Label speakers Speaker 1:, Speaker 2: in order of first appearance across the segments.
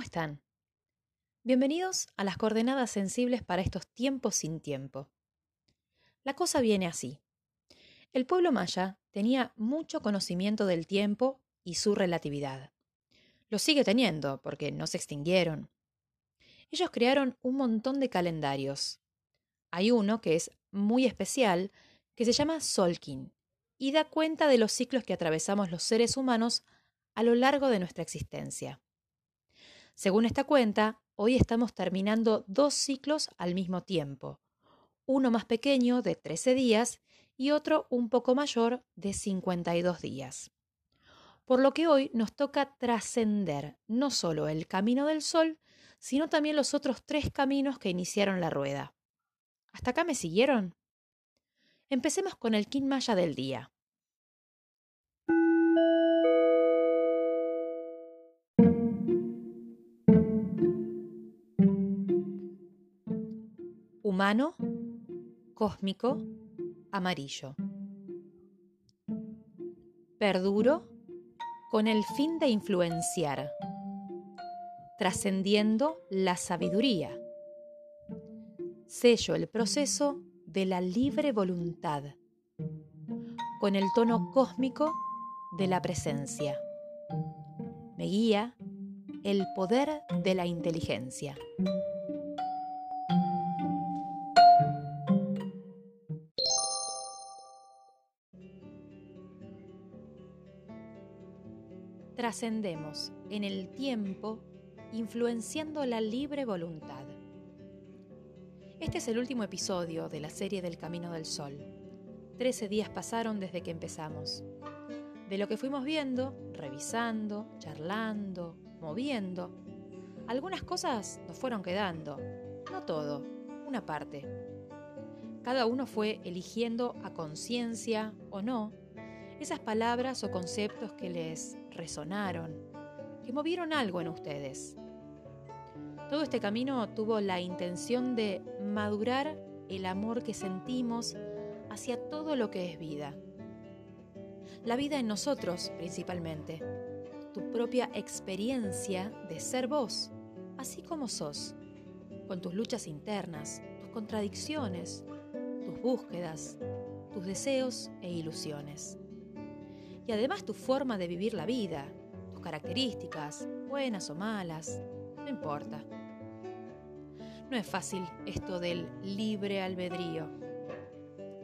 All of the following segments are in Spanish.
Speaker 1: ¿Cómo están? Bienvenidos a las coordenadas sensibles para estos tiempos sin tiempo. La cosa viene así. El pueblo maya tenía mucho conocimiento del tiempo y su relatividad. Lo sigue teniendo porque no se extinguieron. Ellos crearon un montón de calendarios. Hay uno que es muy especial que se llama Solkin y da cuenta de los ciclos que atravesamos los seres humanos a lo largo de nuestra existencia. Según esta cuenta, Hoy estamos terminando dos ciclos al mismo tiempo, uno más pequeño de 13 días y otro un poco mayor de 52 días. Por lo que hoy nos toca trascender no solo el camino del Sol, sino también los otros tres caminos que iniciaron la rueda. ¿Hasta acá me siguieron? Empecemos con el Kin Maya del día. Humano, cósmico, amarillo. Perduro con el fin de influenciar, trascendiendo la sabiduría. Sello el proceso de la libre voluntad, con el tono cósmico de la presencia. Me guía el poder de la inteligencia. Trascendemos en el tiempo influenciando la libre voluntad. Este es el último episodio de la serie del Camino del Sol. Trece días pasaron desde que empezamos. De lo que fuimos viendo, revisando, charlando, moviendo, algunas cosas nos fueron quedando, no todo, una parte. Cada uno fue eligiendo a conciencia o no esas palabras o conceptos que les resonaron, que movieron algo en ustedes. Todo este camino tuvo la intención de madurar el amor que sentimos hacia todo lo que es vida. La vida en nosotros principalmente, tu propia experiencia de ser vos, así como sos, con tus luchas internas, tus contradicciones, tus búsquedas, tus deseos e ilusiones además tu forma de vivir la vida, tus características, buenas o malas, no importa. No es fácil esto del libre albedrío.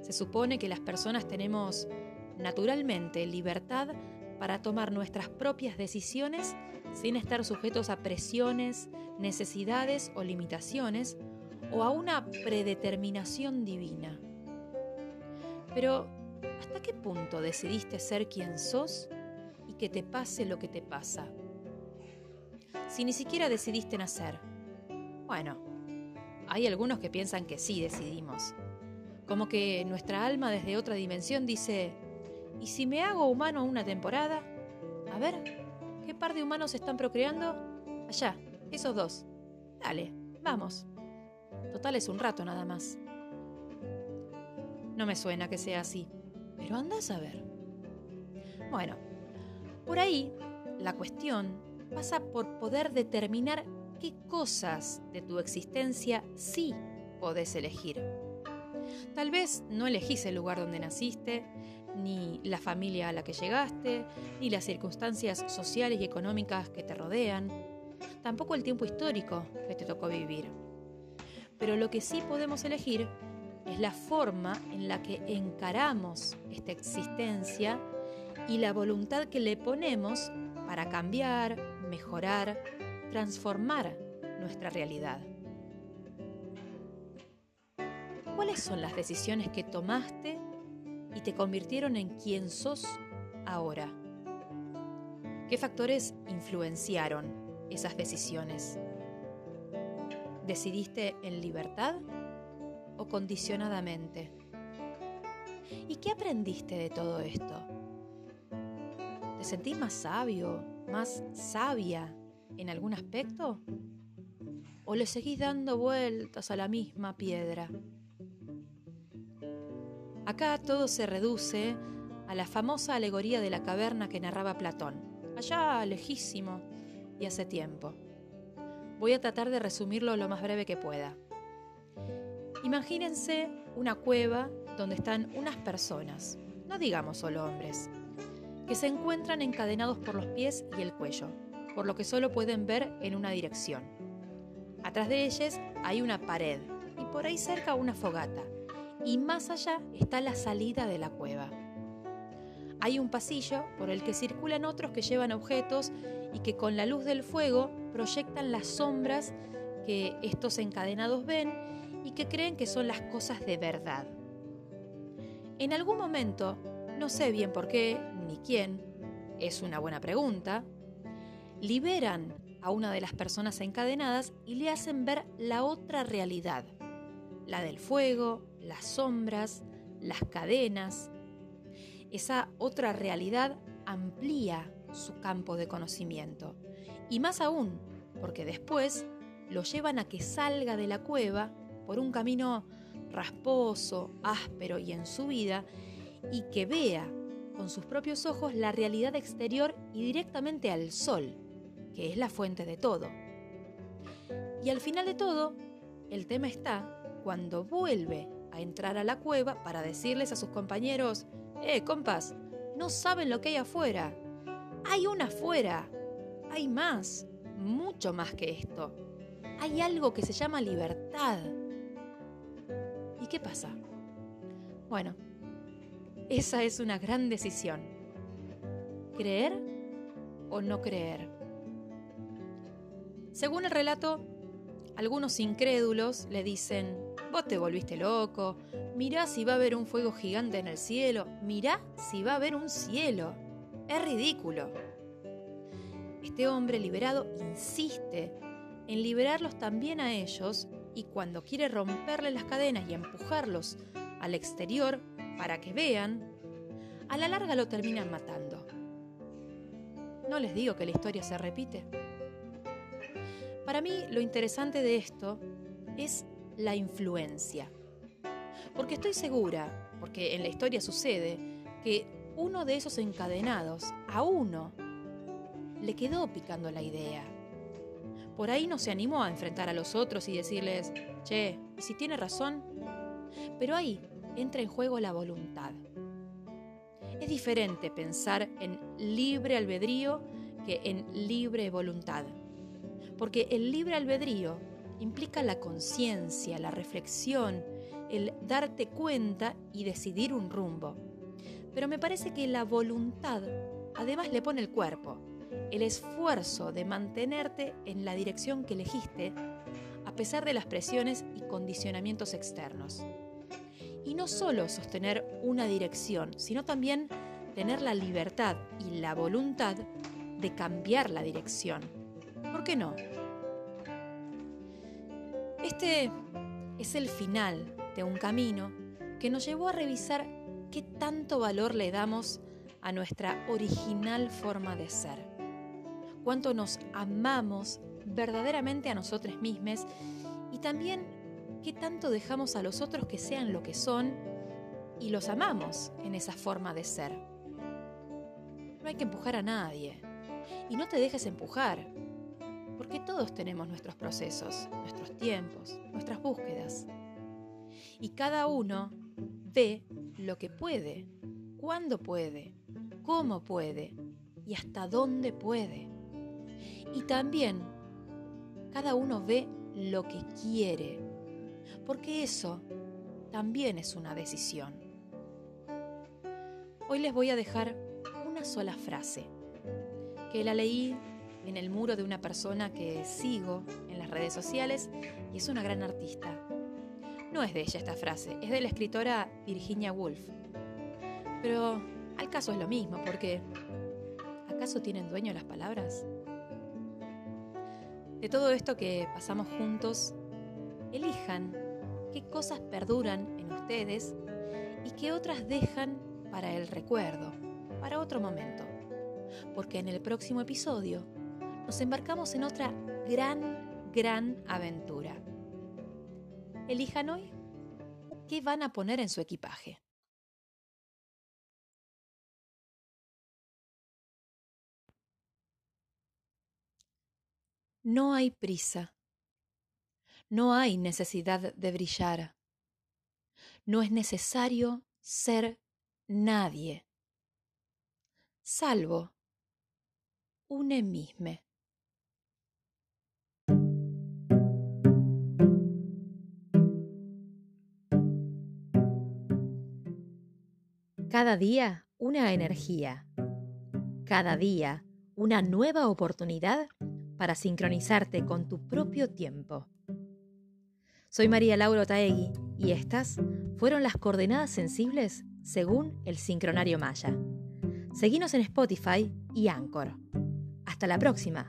Speaker 1: Se supone que las personas tenemos naturalmente libertad para tomar nuestras propias decisiones sin estar sujetos a presiones, necesidades o limitaciones o a una predeterminación divina. Pero ¿Hasta qué punto decidiste ser quien sos y que te pase lo que te pasa? Si ni siquiera decidiste nacer. Bueno, hay algunos que piensan que sí decidimos. Como que nuestra alma desde otra dimensión dice, ¿y si me hago humano una temporada? A ver, ¿qué par de humanos están procreando? Allá, esos dos. Dale, vamos. Total es un rato nada más. No me suena que sea así. Pero andas a ver. Bueno, por ahí la cuestión pasa por poder determinar qué cosas de tu existencia sí podés elegir. Tal vez no elegís el lugar donde naciste, ni la familia a la que llegaste, ni las circunstancias sociales y económicas que te rodean, tampoco el tiempo histórico que te tocó vivir. Pero lo que sí podemos elegir es la forma en la que encaramos esta existencia y la voluntad que le ponemos para cambiar, mejorar, transformar nuestra realidad. ¿Cuáles son las decisiones que tomaste y te convirtieron en quien sos ahora? ¿Qué factores influenciaron esas decisiones? ¿Decidiste en libertad o condicionadamente? ¿Y qué aprendiste de todo esto? ¿Te sentís más sabio, más sabia en algún aspecto? ¿O le seguís dando vueltas a la misma piedra? Acá todo se reduce a la famosa alegoría de la caverna que narraba Platón, allá lejísimo y hace tiempo. Voy a tratar de resumirlo lo más breve que pueda. Imagínense una cueva donde están unas personas, no digamos solo hombres, que se encuentran encadenados por los pies y el cuello, por lo que solo pueden ver en una dirección. Atrás de ellos hay una pared y por ahí cerca una fogata, y más allá está la salida de la cueva. Hay un pasillo por el que circulan otros que llevan objetos y que con la luz del fuego proyectan las sombras que estos encadenados ven y que creen que son las cosas de verdad. En algún momento, no sé bien por qué ni quién, es una buena pregunta, liberan a una de las personas encadenadas y le hacen ver la otra realidad, la del fuego, las sombras, las cadenas. Esa otra realidad amplía su campo de conocimiento. Y más aún, porque después lo llevan a que salga de la cueva por un camino rasposo, áspero y en su vida, y que vea con sus propios ojos la realidad exterior y directamente al sol, que es la fuente de todo. Y al final de todo, el tema está cuando vuelve a entrar a la cueva para decirles a sus compañeros, eh, compas, no saben lo que hay afuera. Hay una afuera. Hay más, mucho más que esto. Hay algo que se llama libertad. ¿Y qué pasa? Bueno, esa es una gran decisión. ¿Creer o no creer? Según el relato, algunos incrédulos le dicen, vos te volviste loco, mirá si va a haber un fuego gigante en el cielo, mirá si va a haber un cielo. Es ridículo. Este hombre liberado insiste en liberarlos también a ellos y cuando quiere romperle las cadenas y empujarlos al exterior para que vean, a la larga lo terminan matando. No les digo que la historia se repite. Para mí lo interesante de esto es la influencia. Porque estoy segura, porque en la historia sucede, que uno de esos encadenados, a uno, le quedó picando la idea. Por ahí no se animó a enfrentar a los otros y decirles, che, ¿y si tiene razón? Pero ahí entra en juego la voluntad. Es diferente pensar en libre albedrío que en libre voluntad. Porque el libre albedrío implica la conciencia, la reflexión, el darte cuenta y decidir un rumbo. Pero me parece que la voluntad además le pone el cuerpo, el esfuerzo de mantenerte en la dirección que elegiste a pesar de las presiones y condicionamientos externos. Y no solo sostener una dirección, sino también tener la libertad y la voluntad de cambiar la dirección. ¿Por qué no? Este es el final de un camino que nos llevó a revisar qué tanto valor le damos a nuestra original forma de ser, cuánto nos amamos verdaderamente a nosotros mismos y también qué tanto dejamos a los otros que sean lo que son y los amamos en esa forma de ser. No hay que empujar a nadie y no te dejes empujar porque todos tenemos nuestros procesos, nuestros tiempos, nuestras búsquedas. Y cada uno ve lo que puede, cuándo puede, cómo puede y hasta dónde puede. Y también cada uno ve lo que quiere, porque eso también es una decisión. Hoy les voy a dejar una sola frase, que la leí en el muro de una persona que sigo en las redes sociales y es una gran artista. No es de ella esta frase, es de la escritora Virginia Woolf. Pero al caso es lo mismo, porque ¿Acaso tienen dueño las palabras? De todo esto que pasamos juntos, elijan qué cosas perduran en ustedes y qué otras dejan para el recuerdo, para otro momento. Porque en el próximo episodio nos embarcamos en otra gran, gran aventura. Elijan hoy qué van a poner en su equipaje. No hay prisa. No hay necesidad de brillar. No es necesario ser nadie, salvo un mismo. Cada día una energía. Cada día una nueva oportunidad para sincronizarte con tu propio tiempo. Soy María Laura Taegui y estas fueron las coordenadas sensibles según el sincronario Maya. Seguinos en Spotify y Anchor. Hasta la próxima.